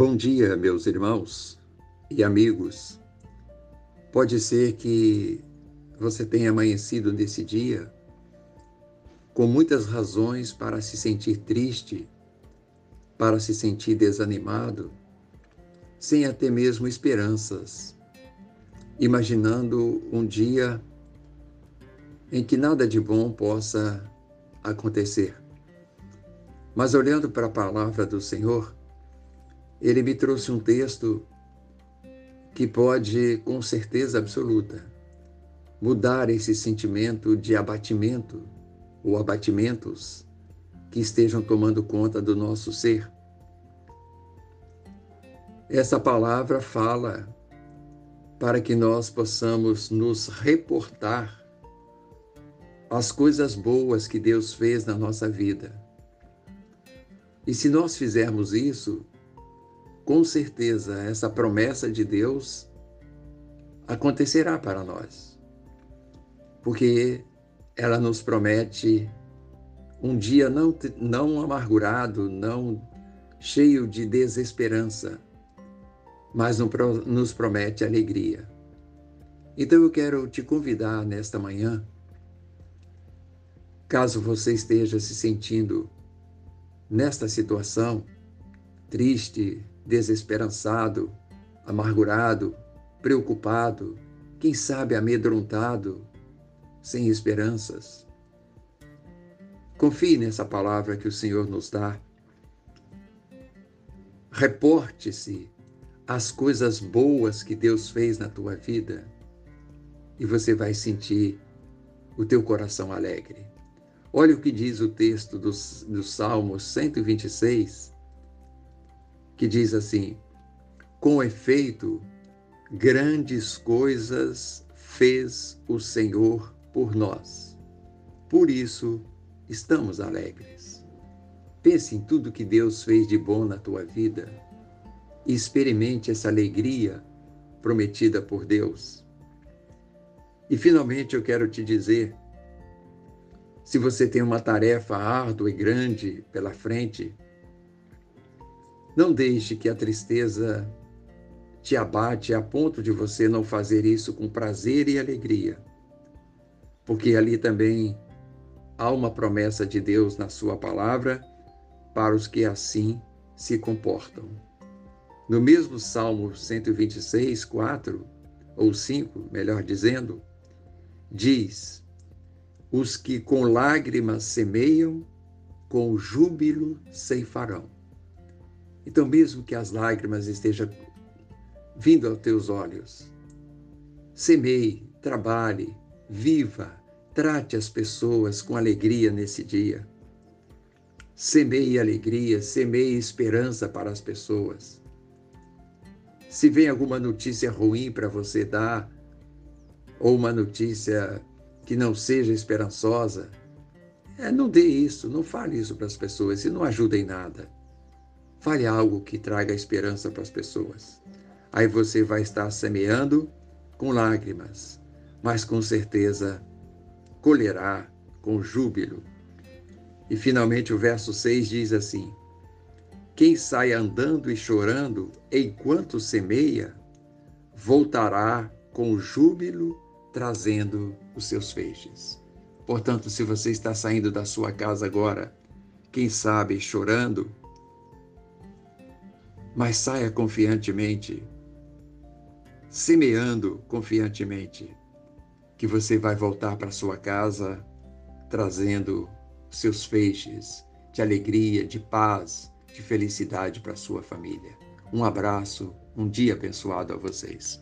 Bom dia, meus irmãos e amigos. Pode ser que você tenha amanhecido nesse dia com muitas razões para se sentir triste, para se sentir desanimado, sem até mesmo esperanças, imaginando um dia em que nada de bom possa acontecer. Mas olhando para a palavra do Senhor, ele me trouxe um texto que pode, com certeza absoluta, mudar esse sentimento de abatimento ou abatimentos que estejam tomando conta do nosso ser. Essa palavra fala para que nós possamos nos reportar às coisas boas que Deus fez na nossa vida. E se nós fizermos isso, com certeza essa promessa de Deus acontecerá para nós. Porque ela nos promete um dia não, não amargurado, não cheio de desesperança, mas nos promete alegria. Então eu quero te convidar nesta manhã, caso você esteja se sentindo nesta situação, triste, desesperançado, amargurado, preocupado, quem sabe amedrontado, sem esperanças. Confie nessa palavra que o Senhor nos dá. Reporte-se às coisas boas que Deus fez na tua vida e você vai sentir o teu coração alegre. Olha o que diz o texto do, do Salmo 126, que diz assim: Com efeito, grandes coisas fez o Senhor por nós. Por isso, estamos alegres. Pense em tudo que Deus fez de bom na tua vida e experimente essa alegria prometida por Deus. E finalmente eu quero te dizer: se você tem uma tarefa árdua e grande pela frente, não deixe que a tristeza te abate a ponto de você não fazer isso com prazer e alegria, porque ali também há uma promessa de Deus na Sua palavra para os que assim se comportam. No mesmo Salmo 126, 4 ou 5, melhor dizendo, diz: Os que com lágrimas semeiam, com júbilo ceifarão. Então, mesmo que as lágrimas estejam vindo aos teus olhos, semeie, trabalhe, viva, trate as pessoas com alegria nesse dia. Semeie alegria, semeie esperança para as pessoas. Se vem alguma notícia ruim para você dar, ou uma notícia que não seja esperançosa, é, não dê isso, não fale isso para as pessoas, e não ajuda em nada. Fale algo que traga esperança para as pessoas. Aí você vai estar semeando com lágrimas, mas com certeza colherá com júbilo. E finalmente o verso 6 diz assim: Quem sai andando e chorando enquanto semeia, voltará com júbilo trazendo os seus feixes. Portanto, se você está saindo da sua casa agora, quem sabe chorando, mas saia confiantemente, semeando confiantemente, que você vai voltar para sua casa trazendo seus feixes de alegria, de paz, de felicidade para sua família. Um abraço, um dia abençoado a vocês.